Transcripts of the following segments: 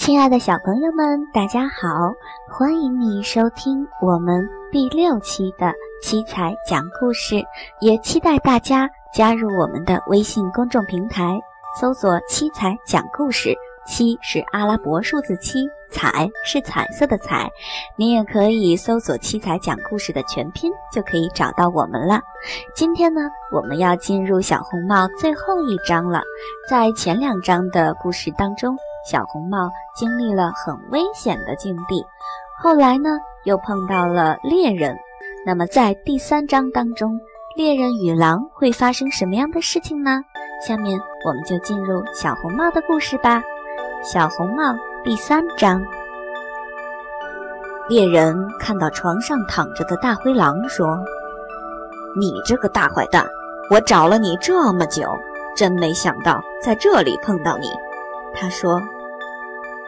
亲爱的小朋友们，大家好！欢迎你收听我们第六期的七彩讲故事，也期待大家加入我们的微信公众平台，搜索“七彩讲故事”。七是阿拉伯数字七，彩是彩色的彩。你也可以搜索“七彩讲故事”的全拼，就可以找到我们了。今天呢，我们要进入小红帽最后一章了。在前两章的故事当中，小红帽经历了很危险的境地，后来呢，又碰到了猎人。那么在第三章当中，猎人与狼会发生什么样的事情呢？下面我们就进入小红帽的故事吧。小红帽第三章。猎人看到床上躺着的大灰狼，说：“你这个大坏蛋，我找了你这么久，真没想到在这里碰到你。”他说：“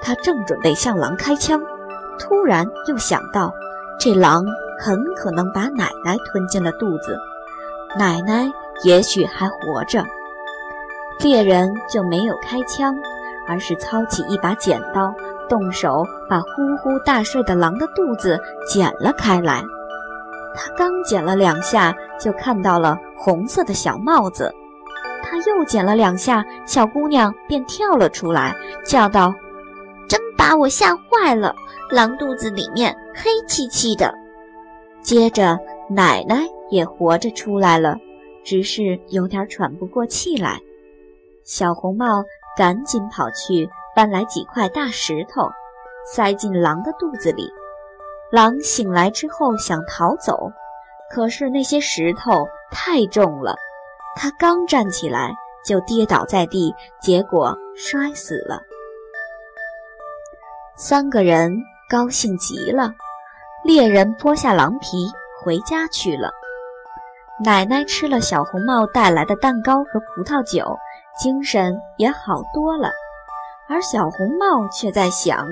他正准备向狼开枪，突然又想到，这狼很可能把奶奶吞进了肚子，奶奶也许还活着。”猎人就没有开枪。而是操起一把剪刀，动手把呼呼大睡的狼的肚子剪了开来。他刚剪了两下，就看到了红色的小帽子。他又剪了两下，小姑娘便跳了出来，叫道：“真把我吓坏了！狼肚子里面黑漆漆的。”接着，奶奶也活着出来了，只是有点喘不过气来。小红帽。赶紧跑去搬来几块大石头，塞进狼的肚子里。狼醒来之后想逃走，可是那些石头太重了，他刚站起来就跌倒在地，结果摔死了。三个人高兴极了，猎人剥下狼皮回家去了。奶奶吃了小红帽带来的蛋糕和葡萄酒。精神也好多了，而小红帽却在想：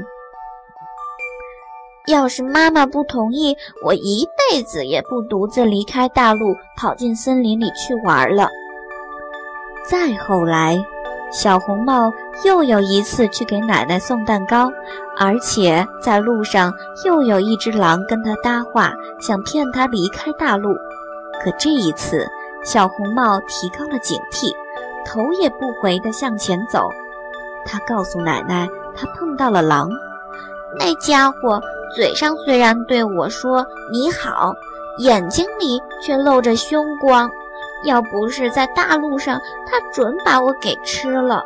要是妈妈不同意，我一辈子也不独自离开大陆，跑进森林里去玩了。再后来，小红帽又有一次去给奶奶送蛋糕，而且在路上又有一只狼跟他搭话，想骗他离开大陆。可这一次，小红帽提高了警惕。头也不回地向前走，他告诉奶奶，他碰到了狼。那家伙嘴上虽然对我说你好，眼睛里却露着凶光。要不是在大路上，他准把我给吃了。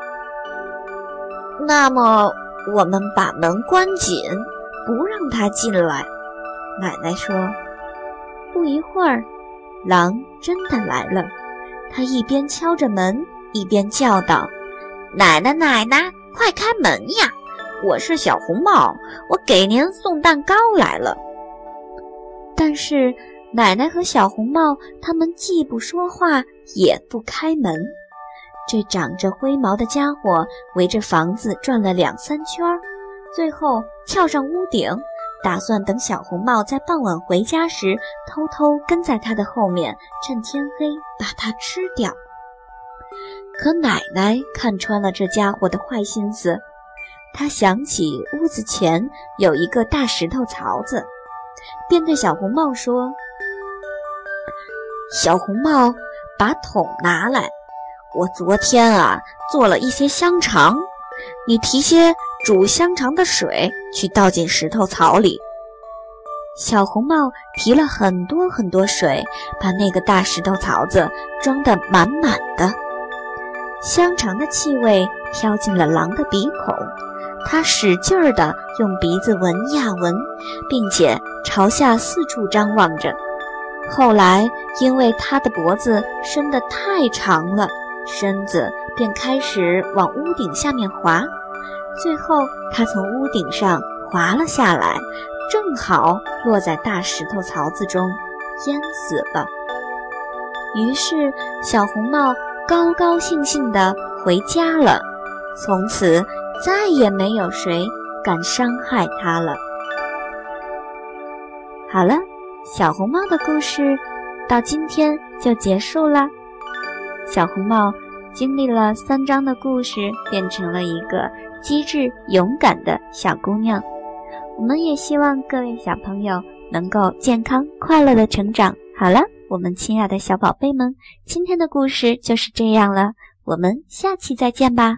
那么，我们把门关紧，不让他进来。奶奶说。不一会儿，狼真的来了。他一边敲着门。一边叫道：“奶奶，奶奶，快开门呀！我是小红帽，我给您送蛋糕来了。”但是奶奶和小红帽他们既不说话，也不开门。这长着灰毛的家伙围着房子转了两三圈，最后跳上屋顶，打算等小红帽在傍晚回家时，偷偷跟在他的后面，趁天黑把它吃掉。可奶奶看穿了这家伙的坏心思，她想起屋子前有一个大石头槽子，便对小红帽说：“小红帽，把桶拿来，我昨天啊做了一些香肠，你提些煮香肠的水去倒进石头槽里。”小红帽提了很多很多水，把那个大石头槽子装得满满的。香肠的气味飘进了狼的鼻孔，它使劲儿地用鼻子闻呀闻，并且朝下四处张望着。后来，因为他的脖子伸得太长了，身子便开始往屋顶下面滑。最后，他从屋顶上滑了下来，正好落在大石头槽子中，淹死了。于是，小红帽。高高兴兴地回家了，从此再也没有谁敢伤害他了。好了，小红帽的故事到今天就结束了。小红帽经历了三章的故事，变成了一个机智勇敢的小姑娘。我们也希望各位小朋友能够健康快乐的成长。好了，我们亲爱的小宝贝们，今天的故事就是这样了，我们下期再见吧。